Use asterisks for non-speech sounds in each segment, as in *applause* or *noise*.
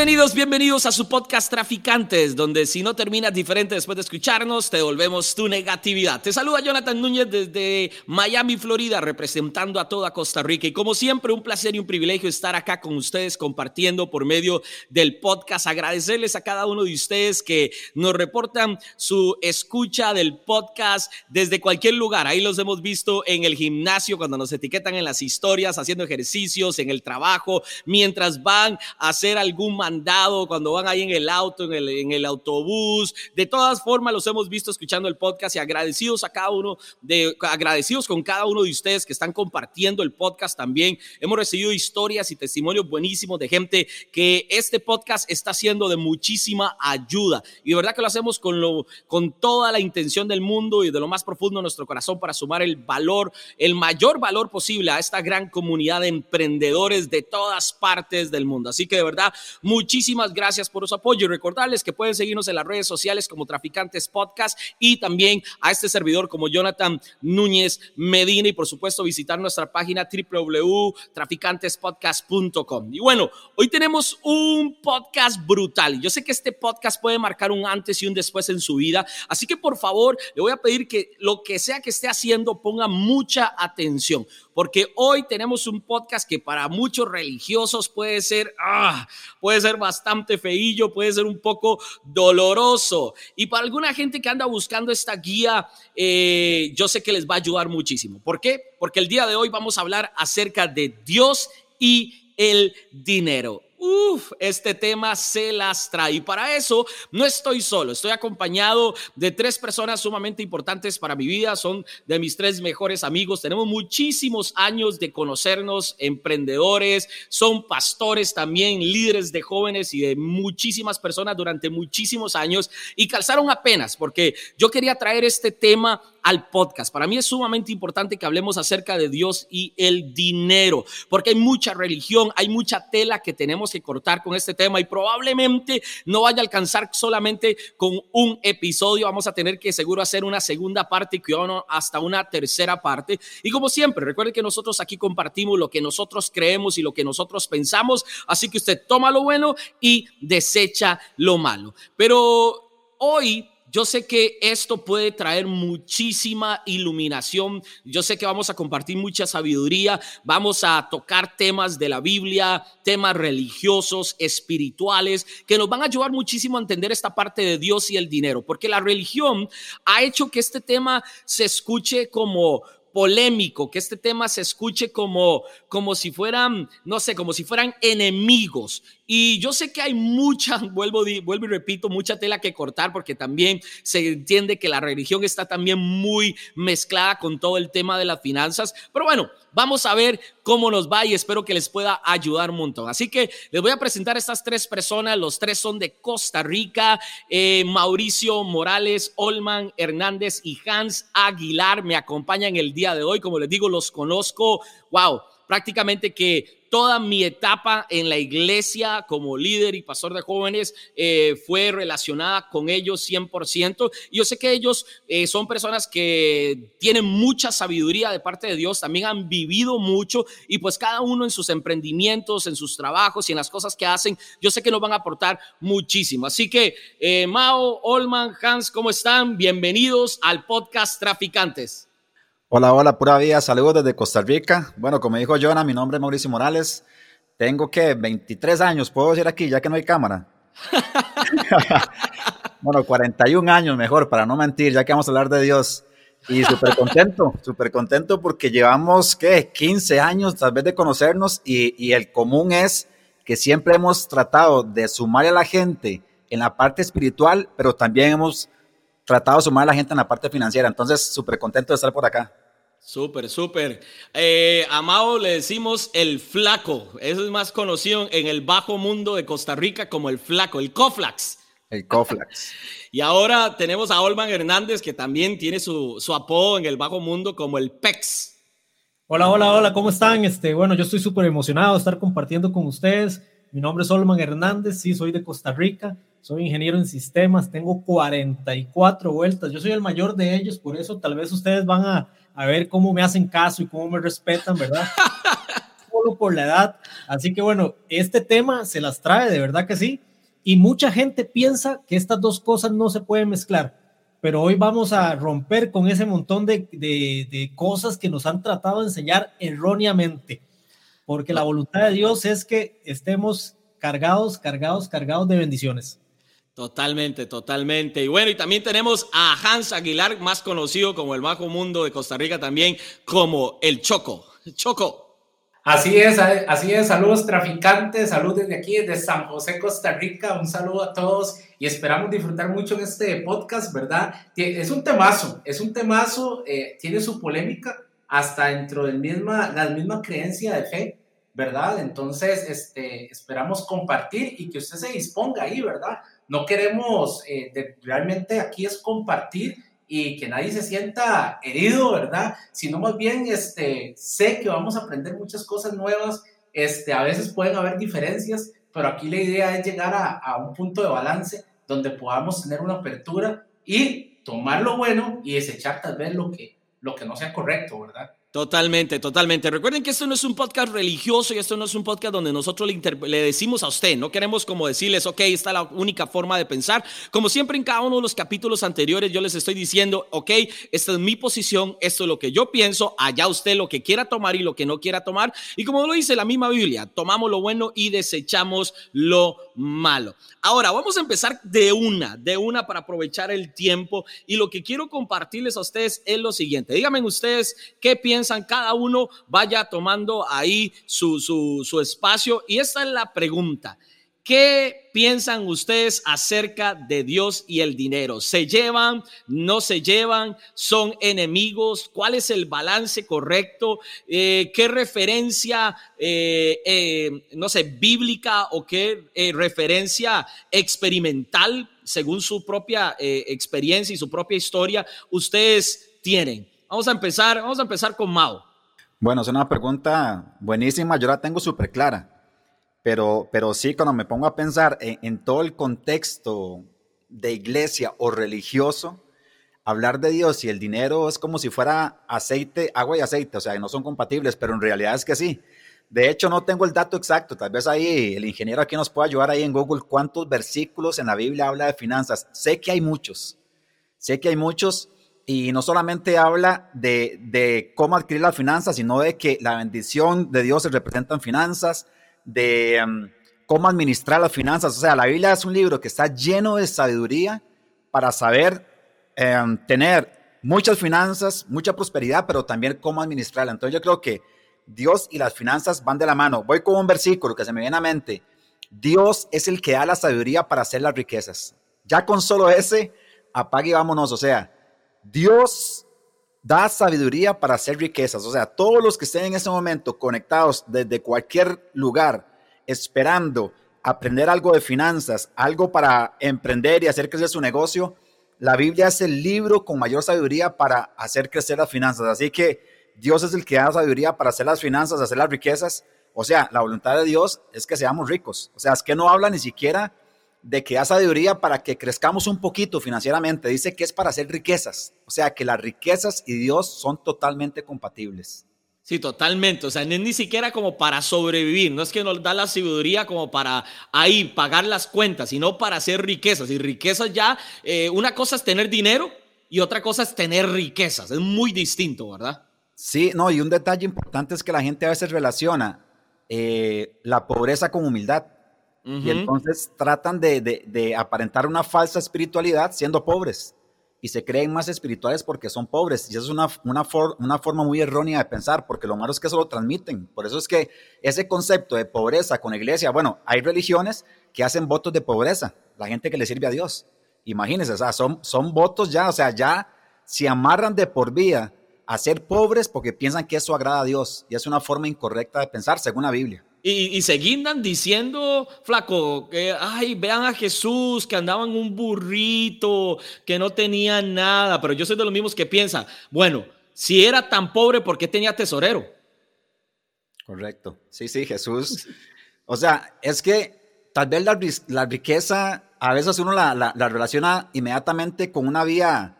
Bienvenidos, bienvenidos a su podcast Traficantes, donde si no terminas diferente después de escucharnos, te devolvemos tu negatividad. Te saluda Jonathan Núñez desde Miami, Florida, representando a toda Costa Rica. Y como siempre, un placer y un privilegio estar acá con ustedes compartiendo por medio del podcast. Agradecerles a cada uno de ustedes que nos reportan su escucha del podcast desde cualquier lugar. Ahí los hemos visto en el gimnasio, cuando nos etiquetan en las historias, haciendo ejercicios, en el trabajo, mientras van a hacer algún mandado, cuando van ahí en el auto, en el, autobús. De todas formas, los hemos visto escuchando el podcast y agradecidos a cada uno de, agradecidos con cada uno de ustedes que están compartiendo el podcast también. Hemos recibido historias y testimonios buenísimos de gente que este podcast está siendo de muchísima ayuda. Y de verdad que lo hacemos con, toda la intención del mundo y de lo más profundo de nuestro corazón para sumar el valor, el mayor valor posible a esta gran comunidad de emprendedores de todas partes del mundo. Así que de verdad, Muchísimas gracias por su apoyo y recordarles que pueden seguirnos en las redes sociales como Traficantes Podcast y también a este servidor como Jonathan Núñez Medina y por supuesto visitar nuestra página www.traficantespodcast.com. Y bueno, hoy tenemos un podcast brutal. Yo sé que este podcast puede marcar un antes y un después en su vida, así que por favor le voy a pedir que lo que sea que esté haciendo ponga mucha atención porque hoy tenemos un podcast que para muchos religiosos puede ser, ah, puede ser bastante feillo, puede ser un poco doloroso. Y para alguna gente que anda buscando esta guía, eh, yo sé que les va a ayudar muchísimo. ¿Por qué? Porque el día de hoy vamos a hablar acerca de Dios y el dinero. Uf, este tema se las trae. Y para eso no estoy solo, estoy acompañado de tres personas sumamente importantes para mi vida. Son de mis tres mejores amigos. Tenemos muchísimos años de conocernos, emprendedores, son pastores también, líderes de jóvenes y de muchísimas personas durante muchísimos años. Y calzaron apenas, porque yo quería traer este tema al podcast. Para mí es sumamente importante que hablemos acerca de Dios y el dinero, porque hay mucha religión, hay mucha tela que tenemos que cortar con este tema y probablemente no vaya a alcanzar solamente con un episodio. Vamos a tener que seguro hacer una segunda parte y hasta una tercera parte. Y como siempre, recuerde que nosotros aquí compartimos lo que nosotros creemos y lo que nosotros pensamos, así que usted toma lo bueno y desecha lo malo. Pero hoy yo sé que esto puede traer muchísima iluminación. Yo sé que vamos a compartir mucha sabiduría. Vamos a tocar temas de la Biblia, temas religiosos, espirituales, que nos van a ayudar muchísimo a entender esta parte de Dios y el dinero. Porque la religión ha hecho que este tema se escuche como polémico, que este tema se escuche como, como si fueran, no sé, como si fueran enemigos. Y yo sé que hay mucha, *laughs* vuelvo, vuelvo y repito, mucha tela que cortar porque también se entiende que la religión está también muy mezclada con todo el tema de las finanzas. Pero bueno, vamos a ver cómo nos va y espero que les pueda ayudar un montón. Así que les voy a presentar a estas tres personas. Los tres son de Costa Rica. Eh, Mauricio Morales, Olman Hernández y Hans Aguilar me acompañan el día de hoy. Como les digo, los conozco. Wow prácticamente que toda mi etapa en la iglesia como líder y pastor de jóvenes eh, fue relacionada con ellos 100%. Y yo sé que ellos eh, son personas que tienen mucha sabiduría de parte de Dios, también han vivido mucho y pues cada uno en sus emprendimientos, en sus trabajos y en las cosas que hacen, yo sé que nos van a aportar muchísimo. Así que, eh, Mao, Olman, Hans, ¿cómo están? Bienvenidos al podcast Traficantes. Hola, hola, pura vida, saludos desde Costa Rica. Bueno, como dijo Jonah, mi nombre es Mauricio Morales. Tengo que 23 años, puedo decir aquí, ya que no hay cámara. *laughs* bueno, 41 años mejor, para no mentir, ya que vamos a hablar de Dios. Y súper contento, súper contento porque llevamos, ¿qué? 15 años tal vez de conocernos y, y el común es que siempre hemos tratado de sumar a la gente en la parte espiritual, pero también hemos tratado de sumar a la gente en la parte financiera. Entonces, súper contento de estar por acá. Súper, súper. Eh, Amado le decimos el flaco. Eso es más conocido en el bajo mundo de Costa Rica como el flaco, el Coflax. El Coflax. *laughs* y ahora tenemos a Olman Hernández, que también tiene su, su apodo en el bajo mundo como el PEX. Hola, hola, hola, ¿cómo están? Este, bueno, yo estoy súper emocionado de estar compartiendo con ustedes. Mi nombre es Olman Hernández, sí, soy de Costa Rica soy ingeniero en sistemas, tengo 44 vueltas, yo soy el mayor de ellos, por eso tal vez ustedes van a, a ver cómo me hacen caso y cómo me respetan, ¿verdad? *laughs* solo por la edad. Así que bueno, este tema se las trae, de verdad que sí. Y mucha gente piensa que estas dos cosas no se pueden mezclar, pero hoy vamos a romper con ese montón de, de, de cosas que nos han tratado de enseñar erróneamente, porque la voluntad de Dios es que estemos cargados, cargados, cargados de bendiciones. Totalmente, totalmente. Y bueno, y también tenemos a Hans Aguilar, más conocido como el Majo Mundo de Costa Rica, también como el Choco. Choco. Así es, así es. Saludos traficantes, saludos desde aquí, desde San José, Costa Rica. Un saludo a todos y esperamos disfrutar mucho en este podcast, ¿verdad? Es un temazo, es un temazo, eh, tiene su polémica hasta dentro de misma, la misma creencia de fe, ¿verdad? Entonces, este, esperamos compartir y que usted se disponga ahí, ¿verdad? No queremos, eh, realmente aquí es compartir y que nadie se sienta herido, ¿verdad? Sino más bien, este, sé que vamos a aprender muchas cosas nuevas, este, a veces pueden haber diferencias, pero aquí la idea es llegar a, a un punto de balance donde podamos tener una apertura y tomar lo bueno y desechar tal vez lo que, lo que no sea correcto, ¿verdad? Totalmente, totalmente. Recuerden que esto no es un podcast religioso y esto no es un podcast donde nosotros le, decimos a usted, no queremos como decirles, ok, esta es la única forma de pensar. Como siempre en cada uno de los capítulos anteriores yo les estoy diciendo, ok, esta es mi posición, esto es lo que yo pienso, allá usted lo que quiera tomar y lo que no quiera tomar. Y como lo dice la misma Biblia, tomamos lo bueno y desechamos lo malo. Ahora, vamos a empezar de una, de una para aprovechar el tiempo. Y lo que quiero compartirles a ustedes es lo siguiente. Díganme ustedes qué piensan, cada uno vaya tomando ahí su, su, su espacio. Y esta es la pregunta. ¿Qué piensan ustedes acerca de Dios y el dinero? ¿Se llevan? ¿No se llevan? ¿Son enemigos? ¿Cuál es el balance correcto? Eh, ¿Qué referencia, eh, eh, no sé, bíblica o qué referencia experimental, según su propia experiencia y su propia historia, ustedes tienen? Vamos a empezar, vamos a empezar con Mao. Bueno, es una pregunta buenísima, yo la tengo súper clara. Pero, pero sí, cuando me pongo a pensar en, todo el contexto de iglesia o religioso, hablar de Dios y el dinero es como si fuera aceite, agua y aceite, o sea, no son compatibles, pero en realidad es que sí. De hecho, no tengo el dato exacto, tal vez ahí el ingeniero aquí nos pueda ayudar ahí en Google cuántos versículos en la Biblia habla de finanzas. Sé que hay muchos, sé que hay muchos y no solamente habla de, cómo adquirir las finanzas, sino de que la bendición de Dios se representa en finanzas, de em, cómo administrar las finanzas. O sea, la Biblia es un libro que está lleno de sabiduría para saber em, tener muchas finanzas, mucha prosperidad, pero también cómo administrarla. Entonces yo creo que Dios y las finanzas van de la mano. Voy con un versículo que se me viene a mente. Dios es el que da la sabiduría para hacer las riquezas. Ya con solo ese, apague y vámonos. O sea, Dios da sabiduría para hacer riquezas. O sea, todos los que estén en ese momento conectados desde cualquier lugar, esperando aprender algo de finanzas, algo para emprender y hacer crecer su negocio, la Biblia es el libro con mayor sabiduría para hacer crecer las finanzas. Así que Dios es el que da sabiduría para hacer las finanzas, hacer las riquezas. O sea, la voluntad de Dios es que seamos ricos. O sea, es que no habla ni siquiera de que da sabiduría para que crezcamos un poquito financieramente. Dice que es para hacer riquezas. O sea, que las riquezas y Dios son totalmente compatibles. Sí, totalmente. O sea, no es ni siquiera como para sobrevivir. No es que nos da la sabiduría como para ahí pagar las cuentas, sino para hacer riquezas. Y riquezas ya, eh, una cosa es tener dinero y otra cosa es tener riquezas. Es muy distinto, ¿verdad? Sí, no, y un detalle importante es que la gente a veces relaciona eh, la pobreza con humildad. Y entonces tratan de, aparentar una falsa espiritualidad siendo pobres. Y se creen más espirituales porque son pobres. Y eso es una, una, una forma muy errónea de pensar, porque lo malo es que eso lo transmiten. Por eso es que ese concepto de pobreza con iglesia, bueno, hay religiones que hacen votos de pobreza, la gente que le sirve a Dios. Imagínense, o sea, son, son votos ya, o sea, ya se amarran de por vida a ser pobres porque piensan que eso agrada a Dios. Y es una forma incorrecta de pensar, según la Biblia. Y, se guindan diciendo, flaco, que, ay, vean a Jesús, que andaba en un burrito, que no tenía nada. Pero yo soy de los mismos que piensan, bueno, si era tan pobre, ¿por qué tenía tesorero? Correcto. Sí, sí, Jesús. O sea, es que tal vez la, riqueza, a veces uno la, la relaciona inmediatamente con una vía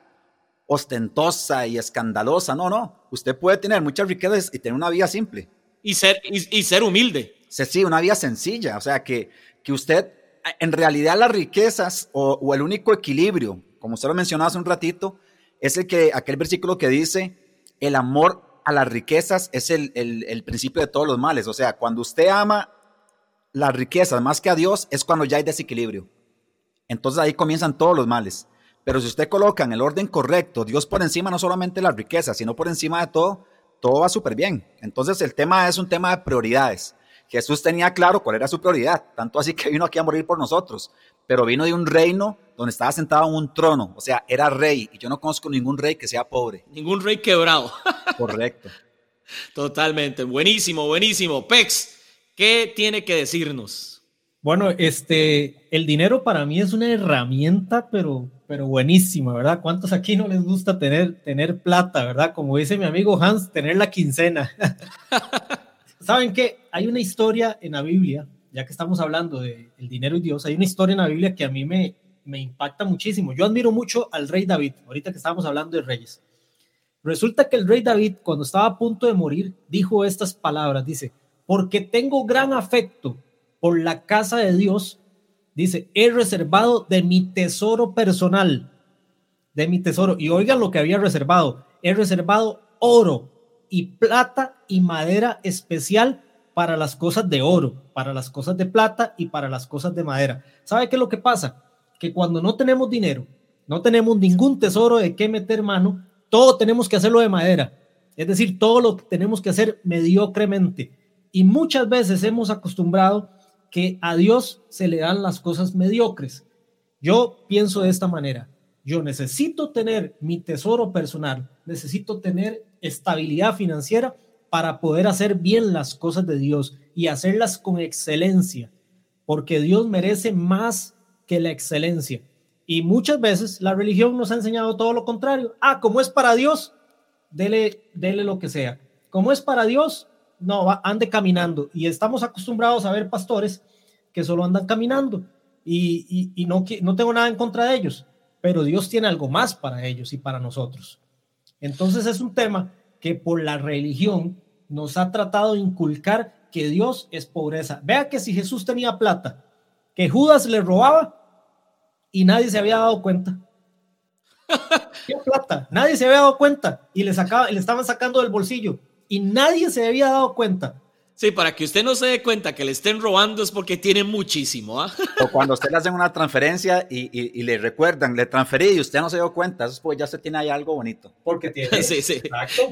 ostentosa y escandalosa. No, no. Usted puede tener muchas riquezas y tener una vida simple Y ser, y, ser humilde. Sí, una vida sencilla. O sea, que, que usted, en realidad las riquezas o, el único equilibrio, como usted lo mencionaba hace un ratito, es el que, aquel versículo que dice, el amor a las riquezas es el, el, principio de todos los males. O sea, cuando usted ama las riquezas más que a Dios, es cuando ya hay desequilibrio. Entonces ahí comienzan todos los males. Pero si usted coloca en el orden correcto, Dios por encima no solamente las riquezas, sino por encima de todo, todo va súper bien. Entonces el tema es un tema de prioridades. Jesús tenía claro cuál era su prioridad, tanto así que vino aquí a morir por nosotros, pero vino de un reino donde estaba sentado en un trono, o sea, era rey, y yo no conozco ningún rey que sea pobre. Ningún rey quebrado. *laughs* Correcto. Totalmente, buenísimo, buenísimo. Pex, ¿qué tiene que decirnos? Bueno, este, el dinero para mí es una herramienta, pero, pero buenísima, ¿verdad? ¿Cuántos aquí no les gusta tener, tener plata, verdad? Como dice mi amigo Hans, tener la quincena. *laughs* ¿Saben qué? Hay una historia en la Biblia, ya que estamos hablando del dinero y Dios, hay una historia en la Biblia que a mí me, me impacta muchísimo. Yo admiro mucho al rey David, ahorita que estamos hablando de reyes. Resulta que el rey David, cuando estaba a punto de morir, dijo estas palabras, dice, porque tengo gran afecto por la casa de Dios, dice, he reservado de mi tesoro personal, de mi tesoro, y oigan lo que había reservado, he reservado oro y plata y madera especial para las cosas de oro, para las cosas de plata y para las cosas de madera. ¿Sabe qué es lo que pasa? Que cuando no tenemos dinero, no tenemos ningún tesoro de qué meter mano, todo tenemos que hacerlo de madera. Es decir, todo lo tenemos que hacer mediocremente. Y muchas veces hemos acostumbrado que a Dios se le dan las cosas mediocres. Yo pienso de esta manera. Yo necesito tener mi tesoro personal, necesito tener estabilidad financiera para poder hacer bien las cosas de Dios y hacerlas con excelencia, porque Dios merece más que la excelencia. Y muchas veces la religión nos ha enseñado todo lo contrario. Ah, como es para Dios, dele, dele lo que sea. Como es para Dios, no, ande caminando. Y estamos acostumbrados a ver pastores que solo andan caminando. Y, y, no, no tengo nada en contra de ellos, pero Dios tiene algo más para ellos y para nosotros. Entonces es un tema que por la religión nos ha tratado de inculcar que Dios es pobreza. Vea que si Jesús tenía plata, que Judas le robaba y nadie se había dado cuenta. *laughs* ¿Qué plata? Nadie se había dado cuenta y le, sacaba, le estaban sacando del bolsillo y nadie se había dado cuenta. Sí, para que usted no se dé cuenta que le estén robando es porque tiene muchísimo. ¿ah? *laughs* O cuando usted le hacen una transferencia y, y, le recuerdan, le transferí y usted no se dio cuenta, eso es porque ya usted tiene ahí algo bonito. Porque tiene. *laughs* Sí, sí.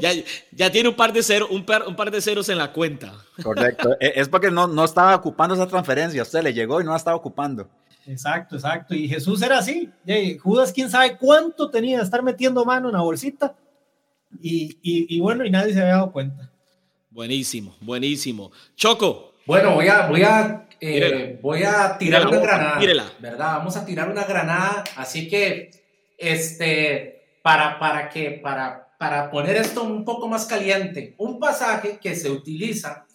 Ya, ya, tiene un par, de cero, un, par, un par de ceros en la cuenta. Correcto. E, es porque no, no estaba ocupando esa transferencia. Usted le llegó y no la estaba ocupando. Exacto, exacto. Y Jesús era así. Judas, quién sabe cuánto tenía de estar metiendo mano en la bolsita. Y, y, y bueno, y nadie se había dado cuenta. Buenísimo, buenísimo. Choco. Bueno, voy a, voy a, eh, voy a tirar una granada. ¿Verdad? Vamos a tirar una granada. Así que, este, para, para que, para, para poner esto un poco más caliente, un pasaje que se utiliza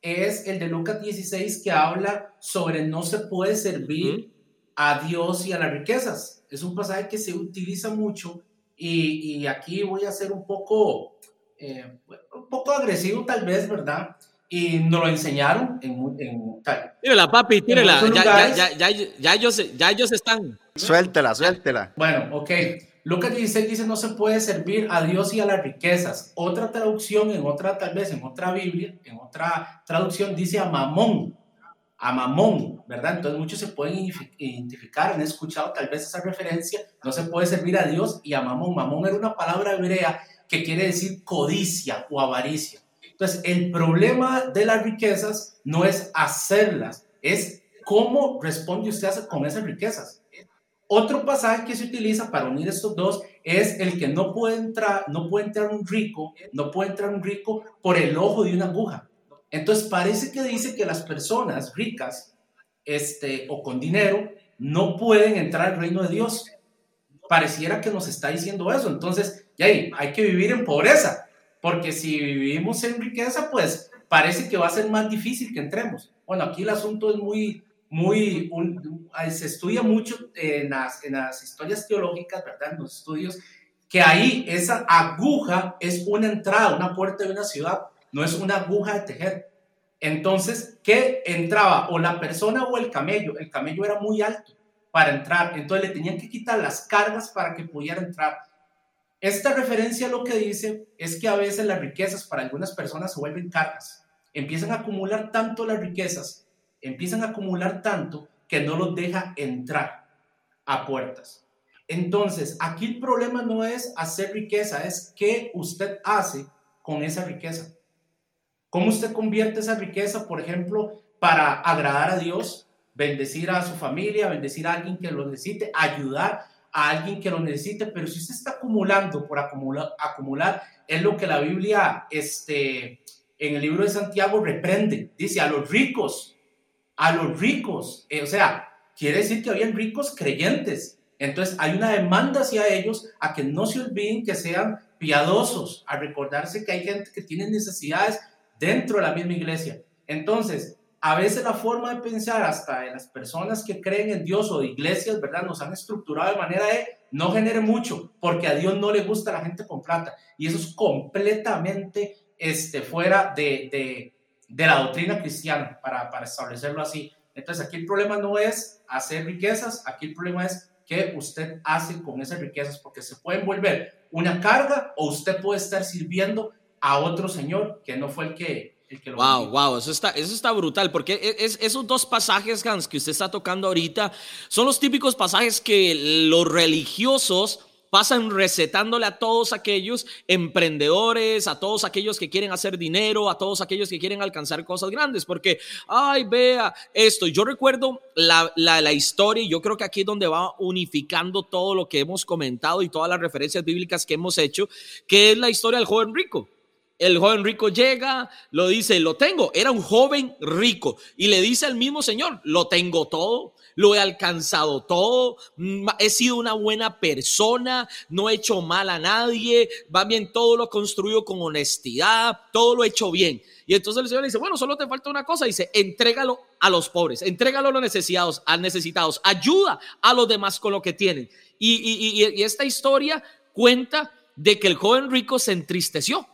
es el de Lucas 16 que habla sobre no se puede servir a Dios y a las riquezas. Es un pasaje que se utiliza mucho y, y aquí voy a ser un poco eh, un poco agresivo tal vez, ¿verdad? Y nos lo enseñaron en, en tal. Tírala, papi, tírala. Ya, ya, ya, ya, ya, ellos, ya ellos están. Suéltela, suéltela. Bueno, ok. Lucas 16 dice no se puede servir a Dios y a las riquezas. Otra traducción, en otra, tal vez en otra Biblia, en otra traducción dice a mamón, a mamón, ¿verdad? Entonces muchos se pueden identificar, han escuchado tal vez esa referencia, no se puede servir a Dios y a mamón. Mamón era una palabra hebrea que quiere decir codicia o avaricia. Entonces, el problema de las riquezas no es hacerlas, es cómo responde usted con esas riquezas. Otro pasaje que se utiliza para unir estos dos es el que no puede entrar, no puede entrar un rico, no puede entrar un rico por el ojo de una aguja. Entonces parece que dice que las personas ricas, este, o con dinero, no pueden entrar al reino de Dios. Pareciera que nos está diciendo eso. Entonces, y ahí, hay que vivir en pobreza, porque si vivimos en riqueza, pues parece que va a ser más difícil que entremos. Bueno, aquí el asunto es muy, muy, se estudia mucho en las, en las historias teológicas, ¿verdad? En los estudios, que ahí esa aguja es una entrada, una puerta de una ciudad. No es una aguja de tejer. Entonces, ¿qué entraba? O la persona o el camello. El camello era muy alto para entrar, entonces le tenían que quitar las cargas para que pudiera entrar. Esta referencia lo que dice es que a veces las riquezas para algunas personas se vuelven cargas. Empiezan a acumular tanto las riquezas, empiezan a acumular tanto que no los deja entrar a puertas. Entonces, aquí el problema no es hacer riqueza, es qué usted hace con esa riqueza. ¿Cómo usted convierte esa riqueza, por ejemplo, para agradar a Dios, bendecir a su familia, bendecir a alguien que lo necesite, ayudar a alguien que lo necesite? Pero si usted está acumulando por acumular, acumular es lo que la Biblia este, en el libro de Santiago reprende. Dice a los ricos, a los ricos. Eh, o sea, quiere decir que habían ricos creyentes. Entonces hay una demanda hacia ellos a que no se olviden que sean piadosos, a recordarse que hay gente que tiene necesidades dentro de la misma iglesia. Entonces, a veces la forma de pensar hasta de las personas que creen en Dios o de iglesias, ¿verdad? Nos han estructurado de manera de no genere mucho, porque a Dios no le gusta la gente con plata. Y eso es completamente este, fuera de, de, la doctrina cristiana, para, para establecerlo así. Entonces, aquí el problema no es hacer riquezas, aquí el problema es qué usted hace con esas riquezas, porque se pueden volver una carga o usted puede estar sirviendo a otro señor que no fue el que, el que lo Wow, wow, eso está, eso está brutal, porque e, es, esos dos pasajes, Hans, que usted está tocando ahorita, son los típicos pasajes que los religiosos pasan recetándole a todos aquellos emprendedores, a todos aquellos que quieren hacer dinero, a todos aquellos que quieren alcanzar cosas grandes, porque, ay, vea esto. Yo recuerdo la, la, la historia y yo creo que aquí es donde va unificando todo lo que hemos comentado y todas las referencias bíblicas que hemos hecho, que es la historia del joven rico. El joven rico llega, lo dice, lo tengo. Era un joven rico y le dice al mismo Señor, lo tengo todo, lo he alcanzado todo, mm, he sido una buena persona, no he hecho mal a nadie, va bien, todo lo construido con honestidad, todo lo he hecho bien. Y entonces el Señor le dice, bueno, solo te falta una cosa, dice, entrégalo a los pobres, entrégalo a los necesitados, a necesitados, ayuda a los demás con lo que tienen. Y, y esta historia cuenta de que el joven rico se entristeció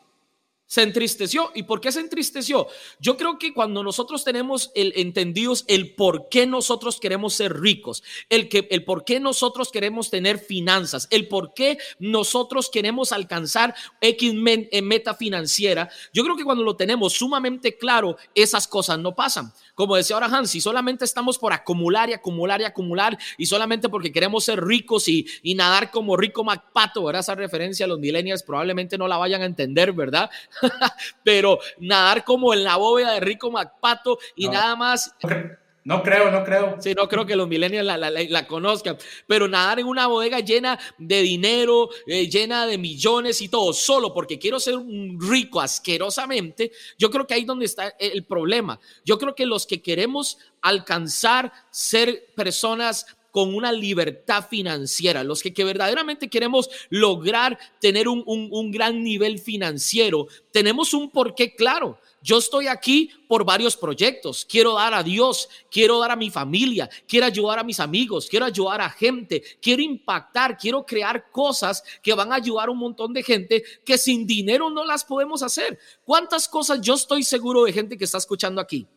se entristeció. ¿Y por qué se entristeció? Yo creo que cuando nosotros tenemos el entendidos el por qué nosotros queremos ser ricos, el que el por qué nosotros queremos tener finanzas, el por qué nosotros queremos alcanzar X eh, meta financiera, yo creo que cuando lo tenemos sumamente claro, esas cosas no pasan. Como decía ahora Hans, si solamente estamos por acumular y acumular y acumular y solamente porque queremos ser ricos y, y nadar como rico MacPato, ¿verdad? Esa referencia a los millennials probablemente no la vayan a entender, ¿verdad? *laughs* Pero nadar como en la bóveda de rico MacPato y nada más. No creo, no creo. Sí, no creo que los millennials la, conozcan, pero nadar en una bodega llena de dinero, eh, llena de millones y todo, solo porque quiero ser un rico asquerosamente, yo creo que ahí es donde está el problema. Yo creo que los que queremos alcanzar ser personas con una libertad financiera, los que, verdaderamente queremos lograr tener un, un gran nivel financiero, tenemos un porqué claro. Yo estoy aquí por varios proyectos. Quiero dar a Dios, quiero dar a mi familia, quiero ayudar a mis amigos, quiero ayudar a gente, quiero impactar, quiero crear cosas que van a ayudar a un montón de gente que sin dinero no las podemos hacer. ¿Cuántas cosas yo estoy seguro de gente que está escuchando aquí?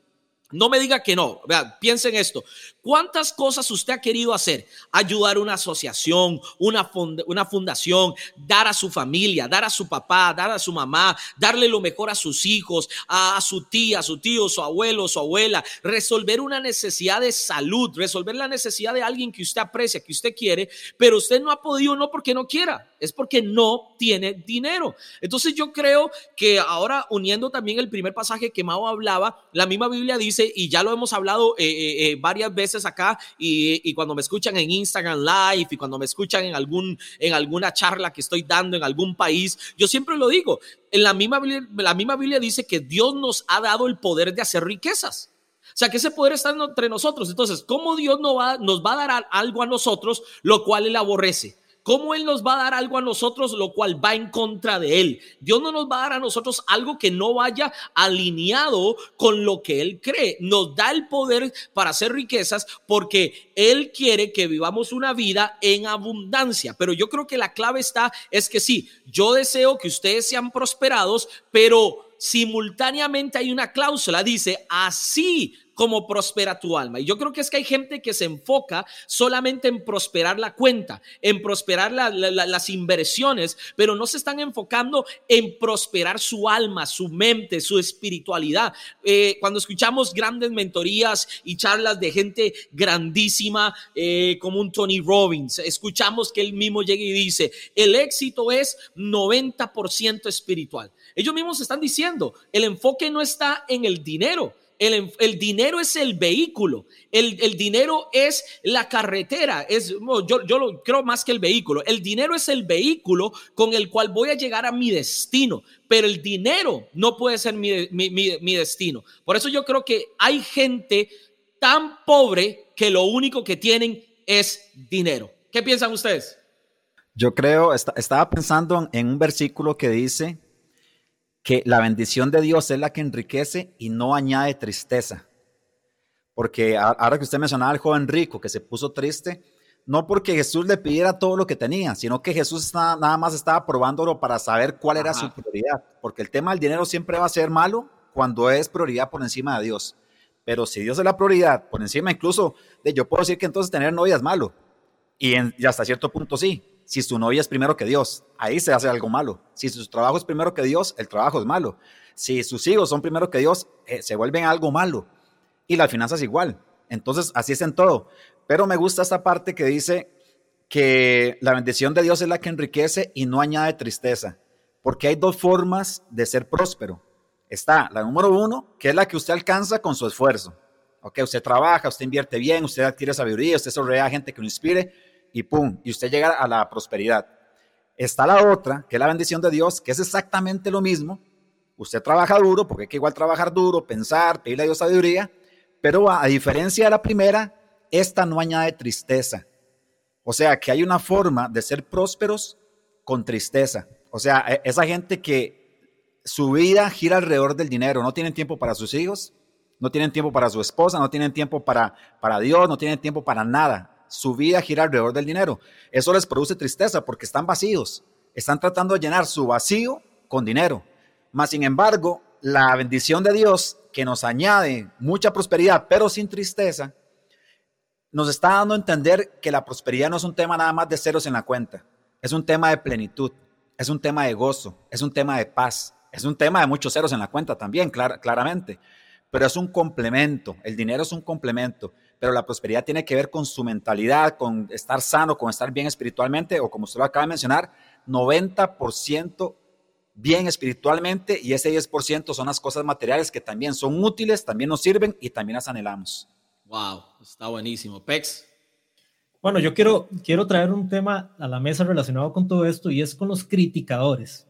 No me diga que no. Piensen esto. ¿Cuántas cosas usted ha querido hacer? Ayudar a una asociación, una, una fundación, dar a su familia, dar a su papá, dar a su mamá, darle lo mejor a sus hijos, a, su tía, a su tío, su abuelo, su abuela, resolver una necesidad de salud, resolver la necesidad de alguien que usted aprecia, que usted quiere, pero usted no ha podido no porque no quiera, es porque no tiene dinero. Entonces yo creo que ahora uniendo también el primer pasaje que Mao hablaba, la misma Biblia dice y ya lo hemos hablado eh, eh, eh, varias veces acá, y, cuando me escuchan en Instagram Live y cuando me escuchan en, algún, en alguna charla que estoy dando en algún país, yo siempre lo digo, en la misma, la misma Biblia dice que Dios nos ha dado el poder de hacer riquezas. O sea, que ese poder está entre nosotros. Entonces, ¿cómo Dios no va, nos va a dar algo a nosotros, lo cual Él aborrece? ¿Cómo Él nos va a dar algo a nosotros lo cual va en contra de Él? Dios no nos va a dar a nosotros algo que no vaya alineado con lo que Él cree. Nos da el poder para hacer riquezas porque Él quiere que vivamos una vida en abundancia. Pero yo creo que la clave está es que sí, yo deseo que ustedes sean prosperados, pero simultáneamente hay una cláusula, dice, así como prospera tu alma. Y yo creo que es que hay gente que se enfoca solamente en prosperar la cuenta, en prosperar las inversiones, pero no se están enfocando en prosperar su alma, su mente, su espiritualidad. Eh, cuando escuchamos grandes mentorías y charlas de gente grandísima eh, como un Tony Robbins, escuchamos que él mismo llega y dice, el éxito es 90% espiritual. Ellos mismos están diciendo, el enfoque no está en el dinero, el, dinero es el vehículo, el, dinero es la carretera, es, yo, yo lo creo más que el vehículo, el dinero es el vehículo con el cual voy a llegar a mi destino, pero el dinero no puede ser mi, mi destino. Por eso yo creo que hay gente tan pobre que lo único que tienen es dinero. ¿Qué piensan ustedes? Yo creo, estaba pensando en un versículo que dice, que la bendición de Dios es la que enriquece y no añade tristeza. Porque ahora que usted mencionaba al joven rico que se puso triste, no porque Jesús le pidiera todo lo que tenía, sino que Jesús nada más estaba probándolo para saber cuál era su prioridad. Porque el tema del dinero siempre va a ser malo cuando es prioridad por encima de Dios. Pero si Dios es la prioridad, por encima incluso de yo puedo decir que entonces tener novia es malo. Y, y hasta cierto punto sí si su novia es primero que Dios, ahí se hace algo malo. Si su trabajo es primero que Dios, el trabajo es malo. Si sus hijos son primero que Dios, eh, se vuelven algo malo. Y las finanzas igual. Entonces, así es en todo. Pero me gusta esta parte que dice que la bendición de Dios es la que enriquece y no añade tristeza. Porque hay dos formas de ser próspero. Está la número uno, que es la que usted alcanza con su esfuerzo. Ok, usted trabaja, usted invierte bien, usted adquiere sabiduría, usted sonríe a gente que lo inspire y pum, y usted llega a la prosperidad. Está la otra, que es la bendición de Dios, que es exactamente lo mismo. Usted trabaja duro, porque hay que igual trabajar duro, pensar, pedirle a Dios sabiduría, pero a, diferencia de la primera, esta no añade tristeza. O sea, que hay una forma de ser prósperos con tristeza. O sea, e, esa gente que su vida gira alrededor del dinero, no tienen tiempo para sus hijos, no tienen tiempo para su esposa, no tienen tiempo para, para Dios, no tienen tiempo para nada su vida gira alrededor del dinero. Eso les produce tristeza porque están vacíos. Están tratando de llenar su vacío con dinero. Mas, sin embargo, la bendición de Dios, que nos añade mucha prosperidad, pero sin tristeza, nos está dando a entender que la prosperidad no es un tema nada más de ceros en la cuenta. Es un tema de plenitud, es un tema de gozo, es un tema de paz, es un tema de muchos ceros en la cuenta también, claramente. Pero es un complemento, el dinero es un complemento pero la prosperidad tiene que ver con su mentalidad, con estar sano, con estar bien espiritualmente, o como usted lo acaba de mencionar, 90% bien espiritualmente y ese 10% son las cosas materiales que también son útiles, también nos sirven y también las anhelamos. Wow, está buenísimo. Pex. Bueno, yo quiero, quiero traer un tema a la mesa relacionado con todo esto y es con los criticadores,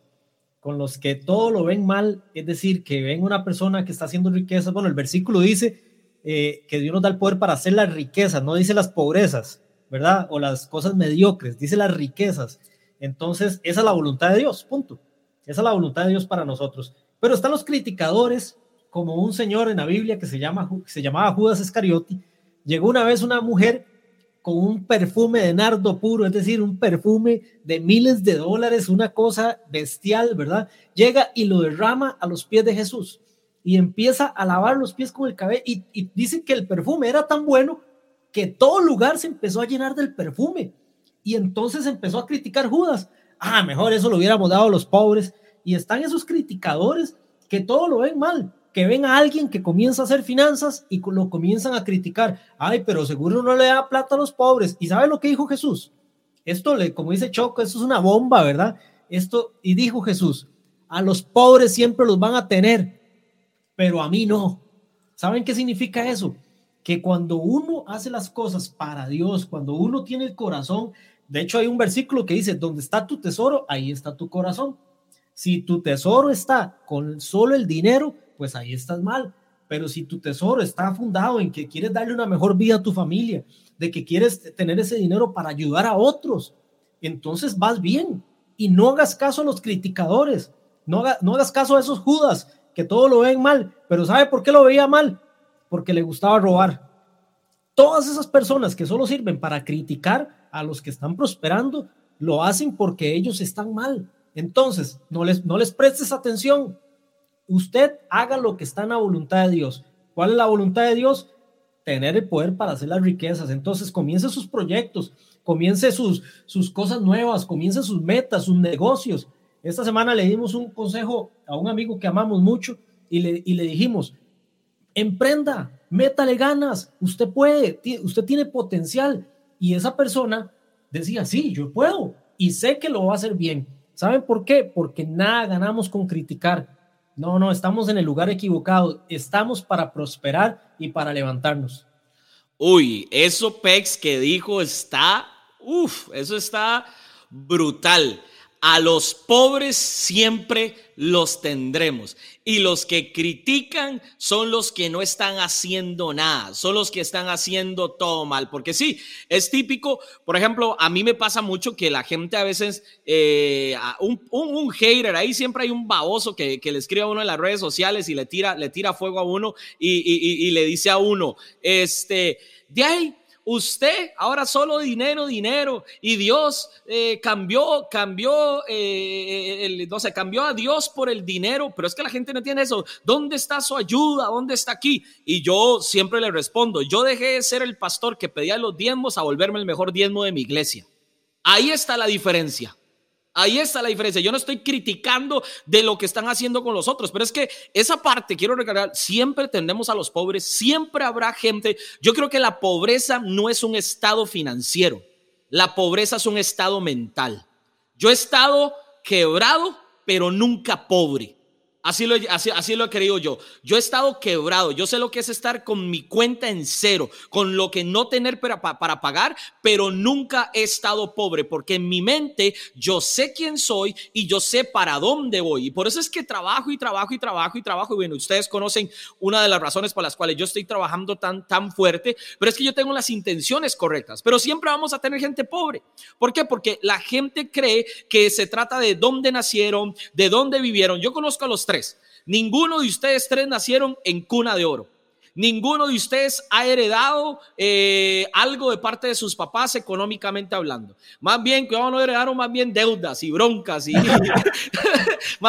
con los que todo lo ven mal, es decir, que ven una persona que está haciendo riqueza. Bueno, el versículo dice, eh, que Dios nos da el poder para hacer las riquezas, no dice las pobrezas, ¿verdad? O las cosas mediocres, dice las riquezas. Entonces, esa es la voluntad de Dios, punto. Esa es la voluntad de Dios para nosotros. Pero están los criticadores, como un señor en la Biblia que se, llama, se llamaba Judas Iscariotti. Llegó una vez una mujer con un perfume de nardo puro, es decir, un perfume de miles de dólares, una cosa bestial, ¿verdad? Llega y lo derrama a los pies de Jesús y empieza a lavar los pies con el cabello y, y dicen que el perfume era tan bueno que todo lugar se empezó a llenar del perfume y entonces empezó a criticar Judas. Ah, mejor eso lo hubiéramos dado a los pobres. Y están esos criticadores que todo lo ven mal, que ven a alguien que comienza a hacer finanzas y lo comienzan a criticar. Ay, pero seguro no le da plata a los pobres. ¿Y sabe lo que dijo Jesús? Esto, le, como dice Choco, esto es una bomba, ¿verdad? Esto, y dijo Jesús, a los pobres siempre los van a tener, pero a mí no. ¿Saben qué significa eso? Que cuando uno hace las cosas para Dios, cuando uno tiene el corazón, de hecho hay un versículo que dice, donde está tu tesoro, ahí está tu corazón. Si tu tesoro está con solo el dinero, pues ahí estás mal. Pero si tu tesoro está fundado en que quieres darle una mejor vida a tu familia, de que quieres tener ese dinero para ayudar a otros, entonces vas bien. Y no hagas caso a los criticadores, no, no hagas caso a esos judas todo lo ven mal, pero ¿sabe por qué lo veía mal? Porque le gustaba robar. Todas esas personas que solo sirven para criticar a los que están prosperando, lo hacen porque ellos están mal. Entonces, no les, no les prestes atención, Usted haga lo que está en la voluntad de Dios. ¿Cuál es la voluntad de Dios? Tener el poder para hacer las riquezas. Entonces comience sus proyectos, comience sus, sus cosas nuevas, comience sus metas, sus negocios. Esta semana le dimos un consejo a un amigo que amamos mucho y le, y le dijimos, emprenda, métale ganas, usted puede, usted tiene potencial. Y esa persona decía, sí, yo puedo y sé que lo va a hacer bien. ¿Saben por qué? Porque nada ganamos con criticar. No, no, estamos en el lugar equivocado. Estamos para prosperar y para levantarnos. Uy, eso Pex que dijo está, uff, eso está brutal. A los pobres siempre los tendremos. Y los que critican son los que no están haciendo nada, son los que están haciendo todo mal. Porque sí, es típico, por ejemplo, a mí me pasa mucho que la gente a veces, eh, un, un, hater, ahí siempre hay un baboso que, que, le escribe a uno en las redes sociales y le tira, le tira fuego a uno y, y, y le dice a uno, este, de ahí Usted ahora solo dinero, dinero. Y Dios eh, cambió, cambió, eh, el, no sé, cambió a Dios por el dinero. Pero es que la gente no tiene eso. ¿Dónde está su ayuda? ¿Dónde está aquí? Y yo siempre le respondo, yo dejé de ser el pastor que pedía los diezmos a volverme el mejor diezmo de mi iglesia. Ahí está la diferencia. Ahí está la diferencia. Yo no estoy criticando de lo que están haciendo con los otros, pero es que esa parte, quiero recordar, siempre tendemos a los pobres, siempre habrá gente. Yo creo que la pobreza no es un estado financiero, la pobreza es un estado mental. Yo he estado quebrado, pero nunca pobre. Así lo, así, así lo he querido yo. Yo he estado quebrado. Yo sé lo que es estar con mi cuenta en cero, con lo que no tener para, para, pagar, pero nunca he estado pobre, porque en mi mente yo sé quién soy y yo sé para dónde voy. Y por eso es que trabajo y trabajo y trabajo y trabajo. Y bueno, ustedes conocen una de las razones por las cuales yo estoy trabajando tan, tan fuerte, pero es que yo tengo las intenciones correctas. Pero siempre vamos a tener gente pobre. ¿Por qué? Porque la gente cree que se trata de dónde nacieron, de dónde vivieron. Yo conozco a los tres. Ninguno de ustedes tres nacieron en cuna de oro. Ninguno de ustedes ha heredado eh, algo de parte de sus papás económicamente hablando. Más bien, que no heredaron más bien deudas y broncas. Y, *laughs* *laughs*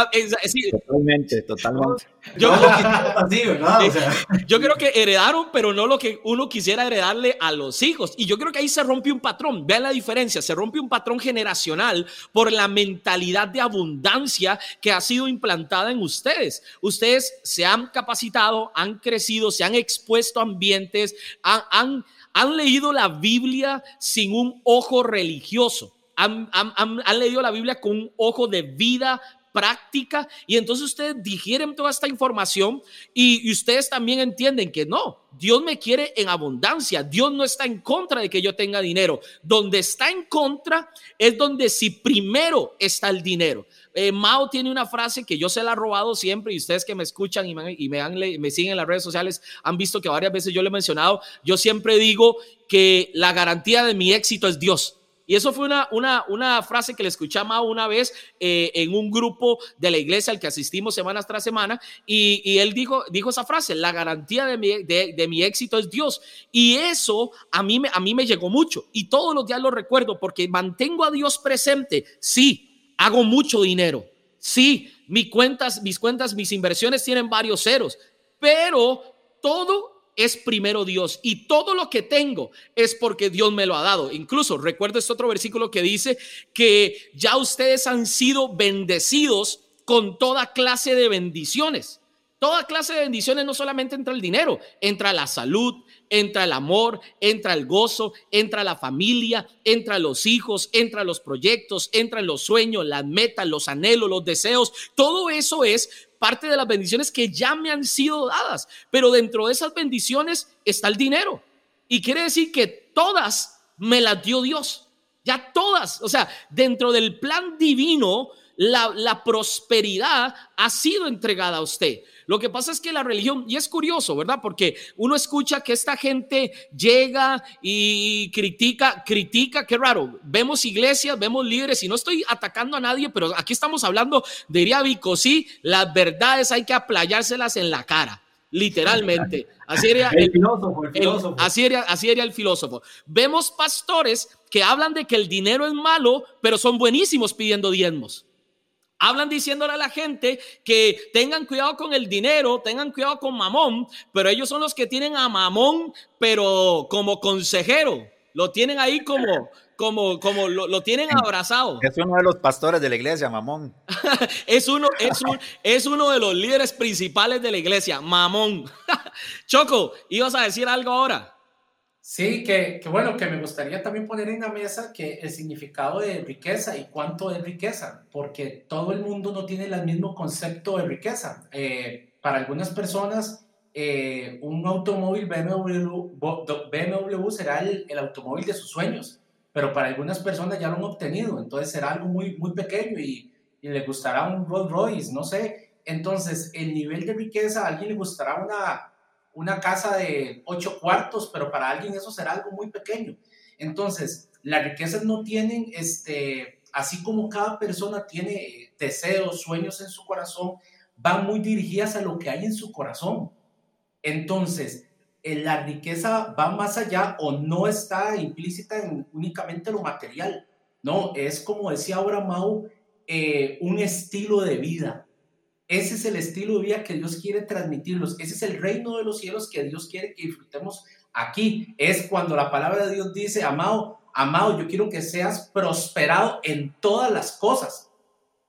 totalmente, totalmente. Yo, *laughs* yo creo que heredaron, pero no lo que uno quisiera heredarle a los hijos. Y yo creo que ahí se rompe un patrón. Vean la diferencia. Se rompe un patrón generacional por la mentalidad de abundancia que ha sido implantada en ustedes. Ustedes se han capacitado, han crecido, se han expuesto a ambientes, han, han, leído la Biblia sin un ojo religioso. Han, han, leído la Biblia con un ojo de vida práctica y entonces ustedes digieren toda esta información y, ustedes también entienden que no, Dios me quiere en abundancia, Dios no está en contra de que yo tenga dinero, donde está en contra es donde si primero está el dinero. Eh, Mao tiene una frase que yo se la he robado siempre y ustedes que me escuchan y, me, me siguen en las redes sociales han visto que varias veces yo le he mencionado, yo siempre digo que la garantía de mi éxito es Dios. Y eso fue una, una, una frase que le Mao una vez eh, en un grupo de la iglesia al que asistimos semanas tras semana. Y, y él dijo, dijo esa frase, la garantía de mi, de mi, éxito es Dios. Y eso a mí, a mí me llegó mucho. Y todos los días lo recuerdo porque mantengo a Dios presente. Sí, hago mucho dinero. Sí, mis cuentas, mis cuentas, mis inversiones tienen varios ceros. Pero todo es primero Dios y todo lo que tengo es porque Dios me lo ha dado. Incluso recuerdo este otro versículo que dice que ya ustedes han sido bendecidos con toda clase de bendiciones. Toda clase de bendiciones no solamente entra el dinero, entra la salud, entra el amor, entra el gozo, entra la familia, entra los hijos, entra los proyectos, entran los sueños, las metas, los anhelos, los deseos. Todo eso es parte de las bendiciones que ya me han sido dadas, pero dentro de esas bendiciones está el dinero. Y quiere decir que todas me las dio Dios. Ya todas, o sea, dentro del plan divino, la, la, prosperidad ha sido entregada a usted. Lo que pasa es que la religión, y es curioso, ¿verdad? Porque uno escucha que esta gente llega y critica, critica, qué raro. Vemos iglesias, vemos líderes, y no estoy atacando a nadie, pero aquí estamos hablando, diría Vico, sí, las verdades hay que aplayárselas en la cara literalmente. Así era el, filósofo, así, era, así era el filósofo. Vemos pastores que hablan de que el dinero es malo, pero son buenísimos pidiendo diezmos. Hablan diciéndole a la gente que tengan cuidado con el dinero, tengan cuidado con Mamón, pero ellos son los que tienen a Mamón, pero como consejero. Lo tienen ahí como, como, como lo, tienen abrazado. Es uno de los pastores de la iglesia, Mamón. *laughs* es, uno, es, es uno de los líderes principales de la iglesia, Mamón. *laughs* Choco, ¿ibas a decir algo ahora? Sí, que, que, bueno, que me gustaría también poner en la mesa que el significado de riqueza y cuánto es riqueza, porque todo el mundo no tiene el mismo concepto de riqueza. Eh, para algunas personas, eh, un automóvil BMW, BMW será el, el, automóvil de sus sueños, pero para algunas personas ya lo han obtenido, entonces será algo muy, muy pequeño y, y le gustará un Rolls Royce, no sé. Entonces, el nivel de riqueza, a alguien le gustará una una casa de ocho cuartos, pero para alguien eso será algo muy pequeño. Entonces, las riquezas no tienen, este, así como cada persona tiene deseos, sueños en su corazón, van muy dirigidas a lo que hay en su corazón. Entonces, eh, la riqueza va más allá o no está implícita en únicamente lo material. No, es como decía ahora Mau, eh, un estilo de vida. Ese es el estilo de vida que Dios quiere transmitirlos. Ese es el reino de los cielos que Dios quiere que disfrutemos aquí. Es cuando la palabra de Dios dice, amado, amado, yo quiero que seas prosperado en todas las cosas.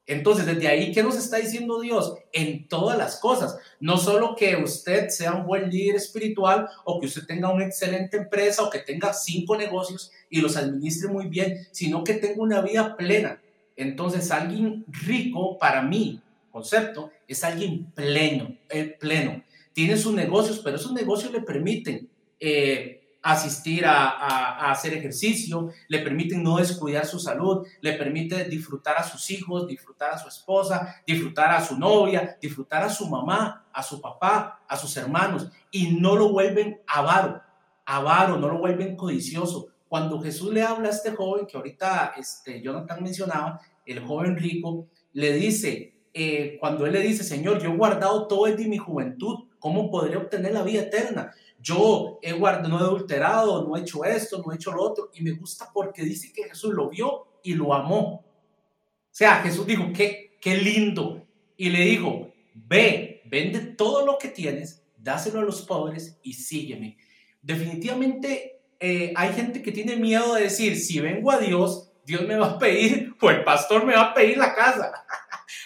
Entonces, desde ahí, ¿qué nos está diciendo Dios? En todas las cosas. No solo que usted sea un buen líder espiritual o que usted tenga una excelente empresa o que tenga cinco negocios y los administre muy bien, sino que tenga una vida plena. Entonces, alguien rico para mí concepto, es alguien pleno, eh, pleno. Tiene sus negocios, pero esos negocios le permiten eh, asistir a, hacer ejercicio, le permiten no descuidar su salud, le permite disfrutar a sus hijos, disfrutar a su esposa, disfrutar a su novia, disfrutar a su mamá, a su papá, a sus hermanos, y no lo vuelven avaro, avaro, no lo vuelven codicioso. Cuando Jesús le habla a este joven, que ahorita este, Jonathan mencionaba, el joven rico, le dice, eh, cuando él le dice, Señor, yo he guardado todo desde mi juventud, ¿cómo podré obtener la vida eterna? Yo he guardado, no he adulterado, no he hecho esto, no he hecho lo otro, y me gusta porque dice que Jesús lo vio y lo amó. O sea, Jesús dijo, qué, qué lindo, y le dijo, ve, vende todo lo que tienes, dáselo a los pobres y sígueme. Definitivamente eh, hay gente que tiene miedo de decir, si vengo a Dios, Dios me va a pedir, o el pastor me va a pedir la casa *laughs*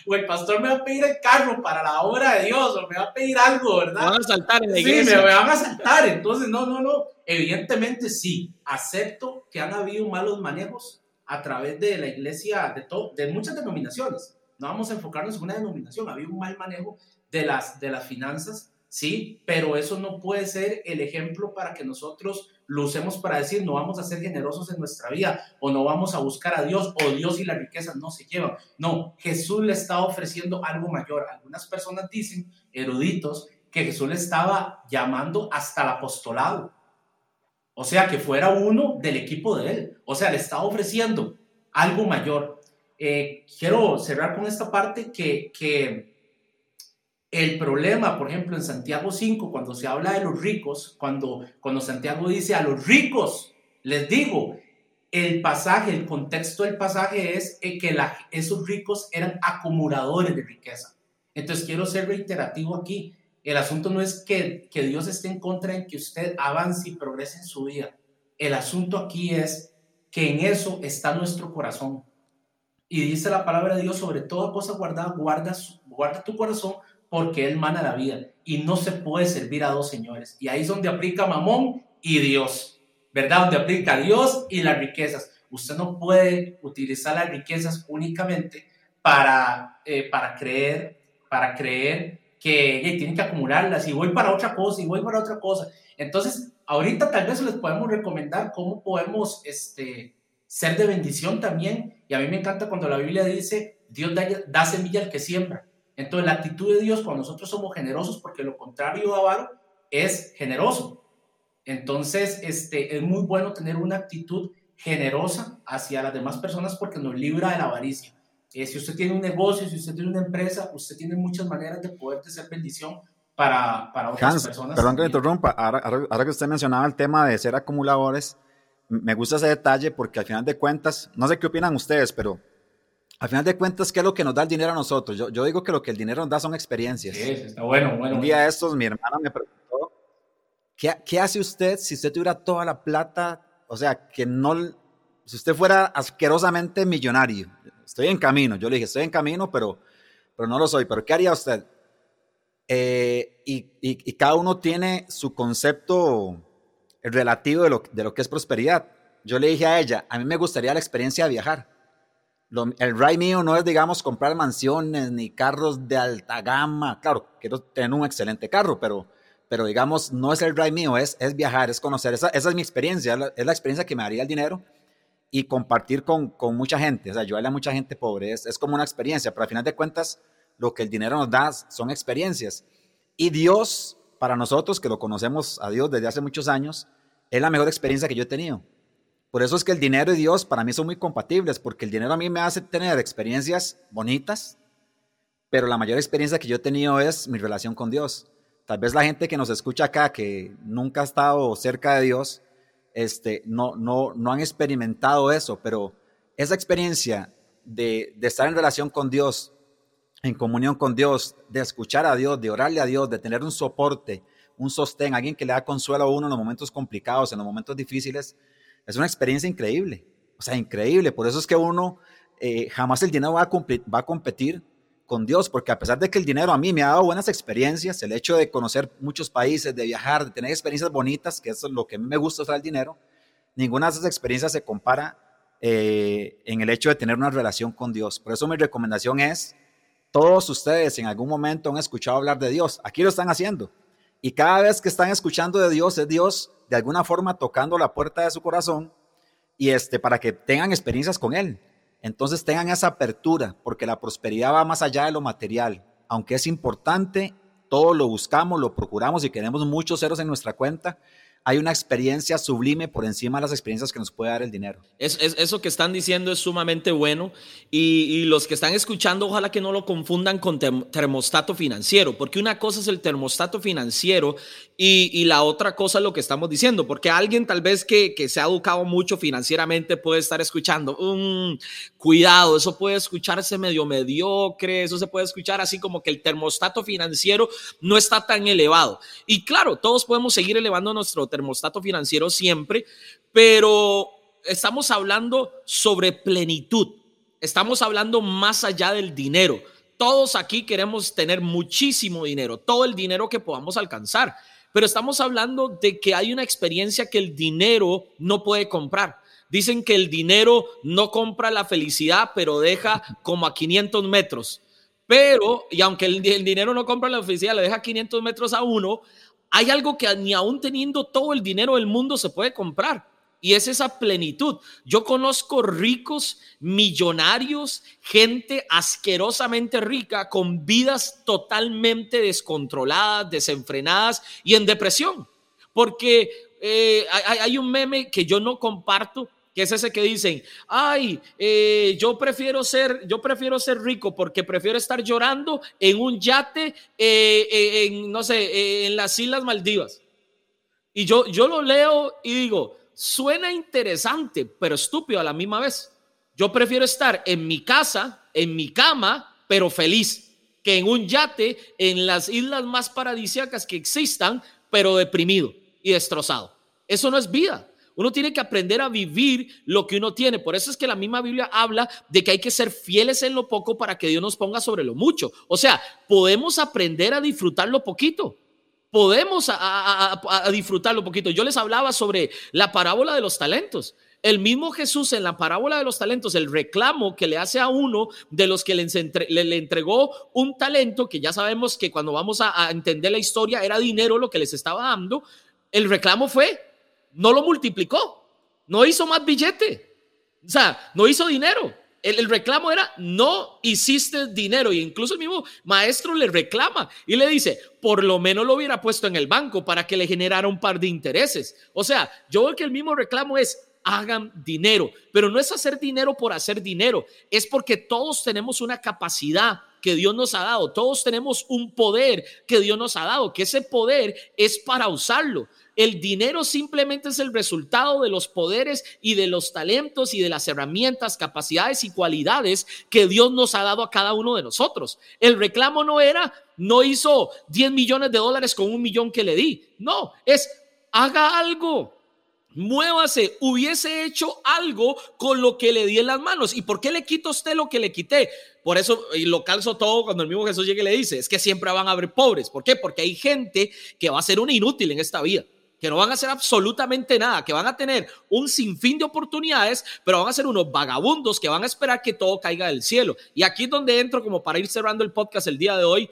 *laughs* o el pastor me va a pedir el carro para la obra de Dios, o me va a pedir algo, ¿verdad? Me van a saltar en la iglesia. Sí, me van a saltar. Entonces, no, no, no. Evidentemente sí, acepto que han habido malos manejos a través de la iglesia, de, de muchas denominaciones. No vamos a enfocarnos en una denominación, ha habido un mal manejo de las, de las finanzas, sí, pero eso no puede ser el ejemplo para que nosotros lo usemos para decir no vamos a ser generosos en nuestra vida o no vamos a buscar a Dios o Dios y la riqueza no se llevan. No, Jesús le está ofreciendo algo mayor. Algunas personas dicen, eruditos, que Jesús le estaba llamando hasta el apostolado. O sea, que fuera uno del equipo de él. O sea, le estaba ofreciendo algo mayor. Eh, quiero cerrar con esta parte que, que el problema, por ejemplo, en Santiago 5, cuando se habla de los ricos, cuando, cuando Santiago dice a los ricos, les digo, el pasaje, el contexto del pasaje es que esos ricos eran acumuladores de riqueza. Entonces quiero ser reiterativo aquí. El asunto no es que, que Dios esté en contra en que usted avance y progrese en su vida. El asunto aquí es que en eso está nuestro corazón. Y dice la palabra de Dios sobre toda cosa guardada, guarda, guarda tu corazón porque Él mana la vida y no se puede servir a dos señores. Y ahí es donde aplica Mamón y Dios, ¿verdad? Donde aplica Dios y las riquezas. Usted no puede utilizar las riquezas únicamente para, eh, para creer, para creer que tiene que acumularlas y voy para otra cosa y voy para otra cosa. Entonces, ahorita tal vez les podemos recomendar cómo podemos este, ser de bendición también. Y a mí me encanta cuando la Biblia dice, Dios da, da semilla al que siembra. Entonces, la actitud de Dios cuando nosotros somos generosos, porque lo contrario de avaro es generoso. Entonces, este, es muy bueno tener una actitud generosa hacia las demás personas porque nos libra de la avaricia. Eh, si usted tiene un negocio, si usted tiene una empresa, usted tiene muchas maneras de poder ser bendición para, para otras personas. Perdón que me interrumpa, ahora, ahora, que usted mencionaba el tema de ser acumuladores, me gusta ese detalle porque al final de cuentas, no sé qué opinan ustedes, pero al final de cuentas, ¿qué es lo que nos da el dinero a nosotros? Yo, yo digo que lo que el dinero nos da son experiencias. Sí, está bueno, bueno. Un día de estos, mi hermana me preguntó, ¿qué, ¿qué hace usted si usted tuviera toda la plata? O sea, que no, si usted fuera asquerosamente millonario. Estoy en camino. Yo le dije, estoy en camino, pero, pero no lo soy. ¿Pero qué haría usted? Eh, y, y, y, cada uno tiene su concepto relativo de lo, de lo que es prosperidad. Yo le dije a ella, a mí me gustaría la experiencia de viajar el ride mío no es, digamos, comprar mansiones ni carros de alta gama. Claro, quiero tener un excelente carro, pero, pero digamos, no es el ride mío, es, es viajar, es conocer. Esa, es mi experiencia, es la, experiencia que me daría el dinero y compartir con, con mucha gente, o sea, ayudarle a mucha gente pobre. Es, es como una experiencia, pero al final de cuentas, lo que el dinero nos da son experiencias. Y Dios, para nosotros que lo conocemos a Dios desde hace muchos años, es la mejor experiencia que yo he tenido. Por eso es que el dinero y Dios para mí son muy compatibles, porque el dinero a mí me hace tener experiencias bonitas, pero la mayor experiencia que yo he tenido es mi relación con Dios. Tal vez la gente que nos escucha acá, que nunca ha estado cerca de Dios, este, no, no, no han experimentado eso, pero esa experiencia de, de estar en relación con Dios, en comunión con Dios, de escuchar a Dios, de orarle a Dios, de tener un soporte, un sostén, alguien que le da consuelo a uno en los momentos complicados, en los momentos difíciles, es una experiencia increíble, o sea, increíble. Por eso es que uno eh, jamás el dinero va a, competir con Dios, porque a pesar de que el dinero a mí me ha dado buenas experiencias, el hecho de conocer muchos países, de viajar, de tener experiencias bonitas, que es lo que me gusta usar el dinero, ninguna de esas experiencias se compara eh, en el hecho de tener una relación con Dios. Por eso mi recomendación es, todos ustedes en algún momento han escuchado hablar de Dios, aquí lo están haciendo, y cada vez que están escuchando de Dios, es Dios de alguna forma tocando la puerta de su corazón y este, para que tengan experiencias con Él. Entonces tengan esa apertura, porque la prosperidad va más allá de lo material. Aunque es importante, todo lo buscamos, lo procuramos y queremos muchos ceros en nuestra cuenta, hay una experiencia sublime por encima de las experiencias que nos puede dar el dinero. Es, eso que están diciendo es sumamente bueno y, los que están escuchando ojalá que no lo confundan con termostato financiero, porque una cosa es el termostato financiero y, la otra cosa es lo que estamos diciendo, porque alguien tal vez que, que se ha educado mucho financieramente puede estar escuchando, um, cuidado, eso puede escucharse medio mediocre, eso se puede escuchar así como que el termostato financiero no está tan elevado. Y claro, todos podemos seguir elevando nuestro termostato financiero siempre, pero estamos hablando sobre plenitud, estamos hablando más allá del dinero. Todos aquí queremos tener muchísimo dinero, todo el dinero que podamos alcanzar, pero estamos hablando de que hay una experiencia que el dinero no puede comprar. Dicen que el dinero no compra la felicidad, pero deja como a 500 metros. Pero, y aunque el, dinero no compra la felicidad, le deja 500 metros a uno, hay algo que ni aún teniendo todo el dinero del mundo se puede comprar. Y es esa plenitud. Yo conozco ricos, millonarios, gente asquerosamente rica, con vidas totalmente descontroladas, desenfrenadas y en depresión. Porque eh, hay, un meme que yo no comparto, que es ese que dicen, ay, eh, yo prefiero ser, yo prefiero ser rico porque prefiero estar llorando en un yate, eh, eh, en, no sé, en las Islas Maldivas. Y yo, yo lo leo y digo, suena interesante, pero estúpido a la misma vez. Yo prefiero estar en mi casa, en mi cama, pero feliz, que en un yate en las islas más paradisíacas que existan, pero deprimido y destrozado. Eso no es vida. Uno tiene que aprender a vivir lo que uno tiene. Por eso es que la misma Biblia habla de que hay que ser fieles en lo poco para que Dios nos ponga sobre lo mucho. O sea, podemos aprender a disfrutar lo poquito. Podemos a, disfrutar lo poquito. Yo les hablaba sobre la parábola de los talentos. El mismo Jesús en la parábola de los talentos, el reclamo que le hace a uno de los que le, le, entregó un talento, que ya sabemos que cuando vamos a entender la historia era dinero lo que les estaba dando, el reclamo fue, no lo multiplicó, no hizo más billete, o sea, no hizo dinero. El, reclamo era, no hiciste dinero. Y incluso el mismo maestro le reclama y le dice, por lo menos lo hubiera puesto en el banco para que le generara un par de intereses. O sea, yo veo que el mismo reclamo es, hagan dinero. Pero no es hacer dinero por hacer dinero, es porque todos tenemos una capacidad que Dios nos ha dado, todos tenemos un poder que Dios nos ha dado, que ese poder es para usarlo. El dinero simplemente es el resultado de los poderes y de los talentos y de las herramientas, capacidades y cualidades que Dios nos ha dado a cada uno de nosotros. El reclamo no era, no hizo 10 millones de dólares con un millón que le di. No, es haga algo. Muévase, hubiese hecho algo con lo que le di en las manos. ¿Y por qué le quito a usted lo que le quité? Por eso, y lo calzo todo cuando el mismo Jesús llegue y le dice, es que siempre van a haber pobres. ¿Por qué? Porque hay gente que va a ser un inútil en esta vida que no van a hacer absolutamente nada, que van a tener un sinfín de oportunidades, pero van a ser unos vagabundos que van a esperar que todo caiga del cielo. Y aquí es donde entro como para ir cerrando el podcast el día de hoy.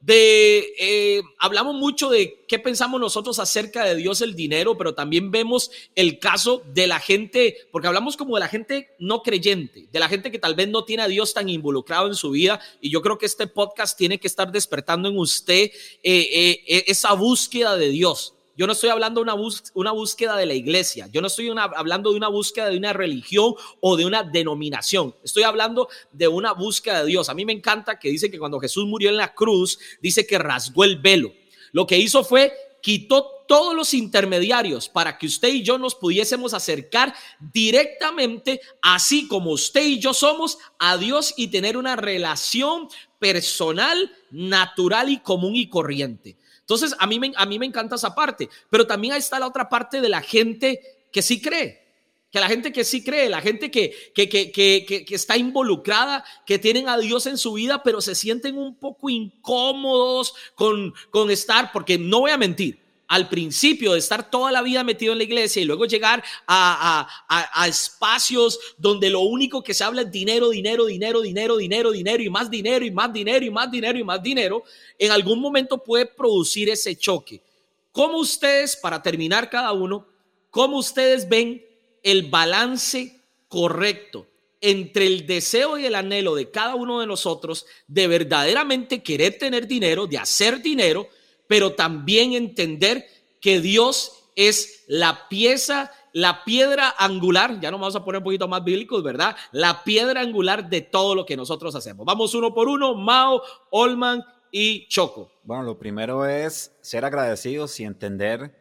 De, eh, hablamos mucho de qué pensamos nosotros acerca de Dios el dinero, pero también vemos el caso de la gente, porque hablamos como de la gente no creyente, de la gente que tal vez no tiene a Dios tan involucrado en su vida, y yo creo que este podcast tiene que estar despertando en usted eh, eh, esa búsqueda de Dios yo no estoy hablando de una, una búsqueda de la iglesia. Yo no estoy hablando de una búsqueda de una religión o de una denominación. Estoy hablando de una búsqueda de Dios. A mí me encanta que dice que cuando Jesús murió en la cruz, dice que rasgó el velo. Lo que hizo fue quitó todos los intermediarios para que usted y yo nos pudiésemos acercar directamente, así como usted y yo somos, a Dios y tener una relación personal, natural y común y corriente. Entonces, a mí, me, a mí me encanta esa parte, pero también ahí está la otra parte de la gente que sí cree, que la gente que sí cree, la gente que, que, que, que, está involucrada, que tienen a Dios en su vida, pero se sienten un poco incómodos con, con estar, porque no voy a mentir, al principio de estar toda la vida metido en la iglesia y luego llegar a, a, espacios donde lo único que se habla es dinero, dinero, dinero, dinero, dinero, dinero y más dinero y más dinero y más dinero y más dinero, en algún momento puede producir ese choque. ¿Cómo ustedes, para terminar cada uno, cómo ustedes ven el balance correcto entre el deseo y el anhelo de cada uno de nosotros de verdaderamente querer tener dinero, de hacer dinero, pero también entender que Dios es la pieza, la piedra angular, ya nos vamos a poner un poquito más bíblicos, ¿verdad? La piedra angular de todo lo que nosotros hacemos. Vamos uno por uno, Mao, Olman y Choco. Bueno, lo primero es ser agradecidos y entender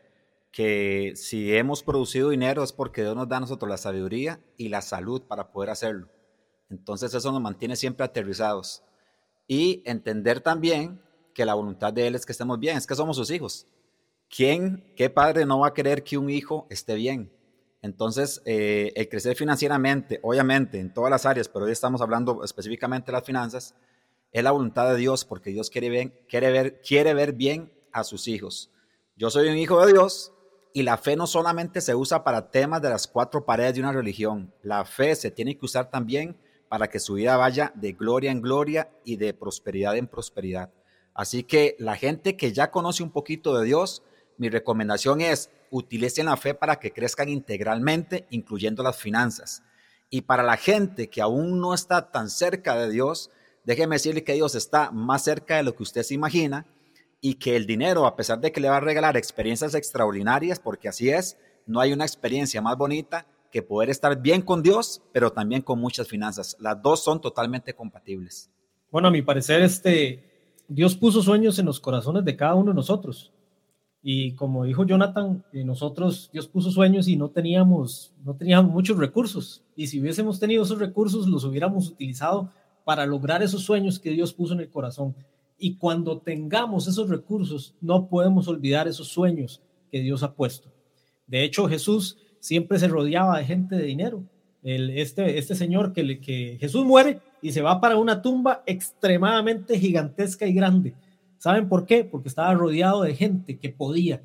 que si hemos producido dinero es porque Dios nos da a nosotros la sabiduría y la salud para poder hacerlo. Entonces eso nos mantiene siempre aterrizados. Y entender también que la voluntad de Él es que estemos bien, es que somos sus hijos. ¿Quién, qué padre no va a querer que un hijo esté bien? Entonces, eh, el crecer financieramente, obviamente, en todas las áreas, pero hoy estamos hablando específicamente de las finanzas, es la voluntad de Dios, porque Dios quiere, bien, quiere, ver, quiere ver bien a sus hijos. Yo soy un hijo de Dios y la fe no solamente se usa para temas de las cuatro paredes de una religión, la fe se tiene que usar también para que su vida vaya de gloria en gloria y de prosperidad en prosperidad. Así que la gente que ya conoce un poquito de Dios, mi recomendación es utilicen la fe para que crezcan integralmente, incluyendo las finanzas. Y para la gente que aún no está tan cerca de Dios, déjeme decirle que Dios está más cerca de lo que usted se imagina y que el dinero, a pesar de que le va a regalar experiencias extraordinarias, porque así es, no hay una experiencia más bonita que poder estar bien con Dios, pero también con muchas finanzas. Las dos son totalmente compatibles. Bueno, a mi parecer, este, Dios puso sueños en los corazones de cada uno de nosotros. Y como dijo Jonathan, eh, nosotros, Dios puso sueños y no teníamos, no teníamos muchos recursos. Y si hubiésemos tenido esos recursos, los hubiéramos utilizado para lograr esos sueños que Dios puso en el corazón. Y cuando tengamos esos recursos, no podemos olvidar esos sueños que Dios ha puesto. De hecho, Jesús siempre se rodeaba de gente de dinero. El, este, este señor que, que Jesús muere y se va para una tumba extremadamente gigantesca y grande. ¿Saben por qué? Porque estaba rodeado de gente que podía.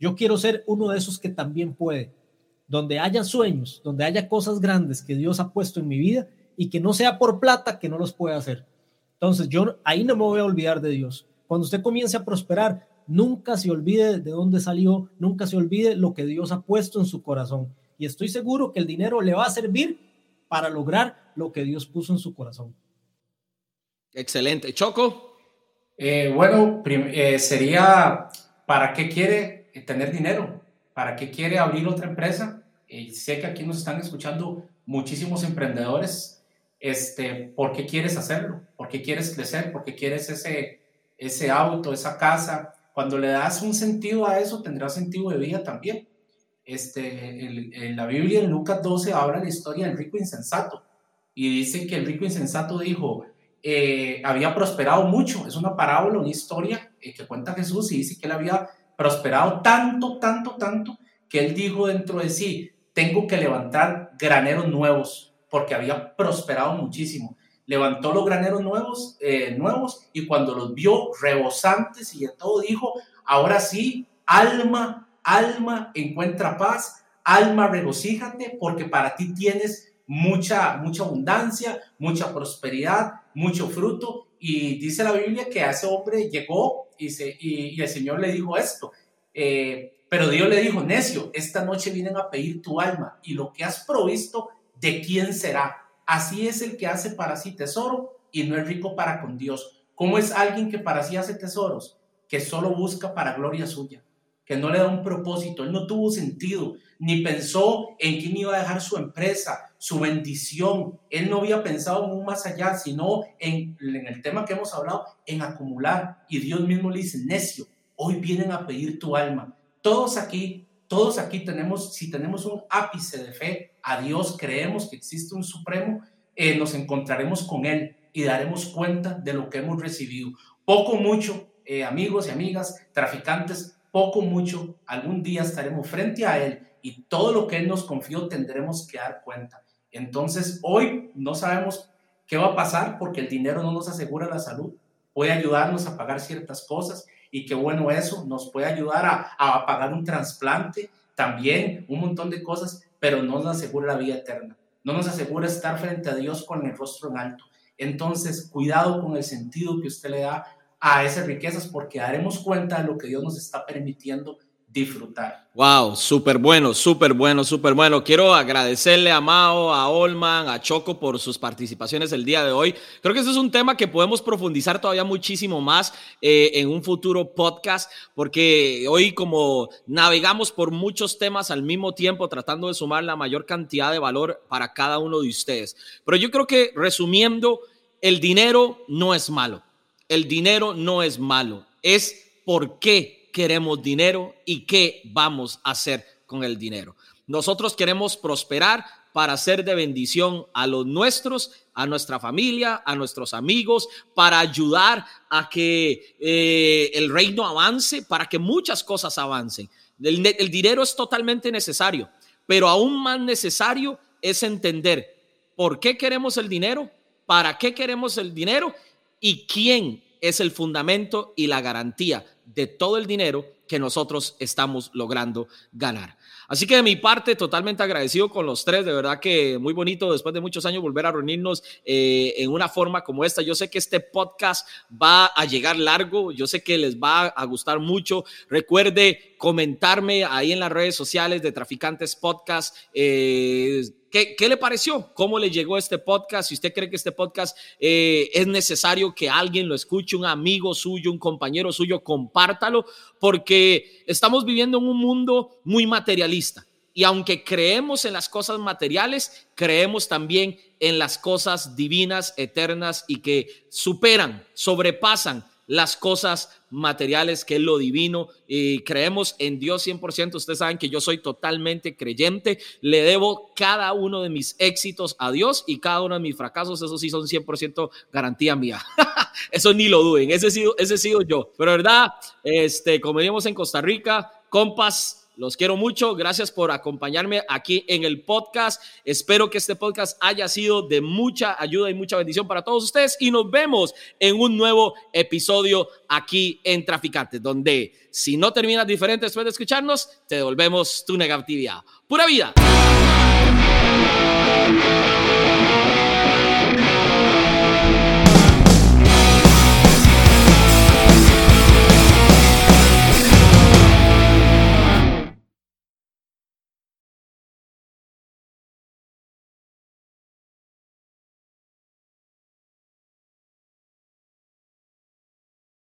Yo quiero ser uno de esos que también puede. Donde haya sueños, donde haya cosas grandes que Dios ha puesto en mi vida y que no sea por plata que no los pueda hacer. Entonces yo ahí no me voy a olvidar de Dios. Cuando usted comience a prosperar, nunca se olvide de dónde salió, nunca se olvide lo que Dios ha puesto en su corazón. Y estoy seguro que el dinero le va a servir para lograr lo que Dios puso en su corazón. Excelente. Choco. Eh, bueno, eh, sería, ¿para qué quiere tener dinero? ¿Para qué quiere abrir otra empresa? eh, sé que aquí nos están escuchando muchísimos emprendedores, este, ¿por qué quieres hacerlo? ¿Por qué quieres crecer? ¿Por qué quieres ese, ese auto, esa casa? Cuando le das un sentido a eso, tendrá sentido de vida también. Este, en la Biblia, en Lucas 12, habla la historia del rico insensato y dice que el rico insensato dijo, eh, había prosperado mucho. Es una parábola, una historia eh, que cuenta Jesús y dice que él había prosperado tanto, tanto, tanto, que él dijo dentro de sí, tengo que levantar graneros nuevos, porque había prosperado muchísimo. Levantó los graneros nuevos, eh, nuevos y cuando los vio rebosantes y de todo dijo, ahora sí, alma, alma, encuentra paz, alma, regocíjate, porque para ti tienes mucha, mucha abundancia, mucha prosperidad, mucho fruto. Y dice la Biblia que a ese hombre llegó y, el Señor le dijo esto. Eh, pero Dios le dijo, necio, esta noche vienen a pedir tu alma y lo que has provisto, ¿de quién será? Así es el que hace para sí tesoro y no es rico para con Dios. ¿Cómo es alguien que para sí hace tesoros? Que solo busca para gloria suya, que no le da un propósito, él no tuvo sentido, ni pensó en quién iba a dejar su empresa, su bendición. Él no había pensado en un más allá, sino en, el tema que hemos hablado, en acumular. Y Dios mismo le dice, necio, hoy vienen a pedir tu alma. Todos aquí, todos aquí tenemos, si tenemos un ápice de fe a Dios, creemos que existe un supremo, eh, nos encontraremos con Él y daremos cuenta de lo que hemos recibido. Poco, mucho, eh, amigos y amigas, traficantes, poco, mucho, algún día estaremos frente a Él y todo lo que Él nos confió tendremos que dar cuenta. Entonces, hoy no sabemos qué va a pasar porque el dinero no nos asegura la salud. Puede ayudarnos a pagar ciertas cosas y qué bueno eso, nos puede ayudar a, a pagar un trasplante, también un montón de cosas, pero no nos asegura la vida eterna. No nos asegura estar frente a Dios con el rostro en alto. Entonces, cuidado con el sentido que usted le da a esas riquezas porque daremos cuenta de lo que Dios nos está permitiendo disfrutar. Wow, súper bueno, súper bueno, súper bueno. Quiero agradecerle a Mao, a Olman, a Choco por sus participaciones el día de hoy. Creo que este es un tema que podemos profundizar todavía muchísimo más eh, en un futuro podcast, porque hoy como navegamos por muchos temas al mismo tiempo, tratando de sumar la mayor cantidad de valor para cada uno de ustedes. Pero yo creo que resumiendo, el dinero no es malo. El dinero no es malo. Es por qué queremos dinero y qué vamos a hacer con el dinero. Nosotros queremos prosperar para ser de bendición a los nuestros, a nuestra familia, a nuestros amigos, para ayudar a que eh, el reino avance, para que muchas cosas avancen. El, el dinero es totalmente necesario, pero aún más necesario es entender por qué queremos el dinero, para qué queremos el dinero y quién es el fundamento y la garantía de todo el dinero que nosotros estamos logrando ganar. Así que de mi parte, totalmente agradecido con los tres, de verdad que muy bonito después de muchos años volver a reunirnos eh, en una forma como esta. Yo sé que este podcast va a llegar largo, yo sé que les va a gustar mucho. Recuerde comentarme ahí en las redes sociales de Traficantes Podcast. Eh, ¿Qué, le pareció? ¿Cómo le llegó este podcast? Si usted cree que este podcast eh, es necesario que alguien lo escuche, un amigo suyo, un compañero suyo, compártalo, porque estamos viviendo en un mundo muy materialista. Y aunque creemos en las cosas materiales, creemos también en las cosas divinas, eternas y que superan, sobrepasan las cosas materiales, que es lo divino, y creemos en Dios 100%. Ustedes saben que yo soy totalmente creyente, le debo cada uno de mis éxitos a Dios y cada uno de mis fracasos, eso sí son 100% garantía mía. *laughs* eso ni lo duden, ese sido, ese sido yo. Pero verdad, este, como en Costa Rica, compas, los quiero mucho. Gracias por acompañarme aquí en el podcast. Espero que este podcast haya sido de mucha ayuda y mucha bendición para todos ustedes. Y nos vemos en un nuevo episodio aquí en Traficantes, donde si no terminas diferente después de escucharnos, te devolvemos tu negatividad. Pura vida.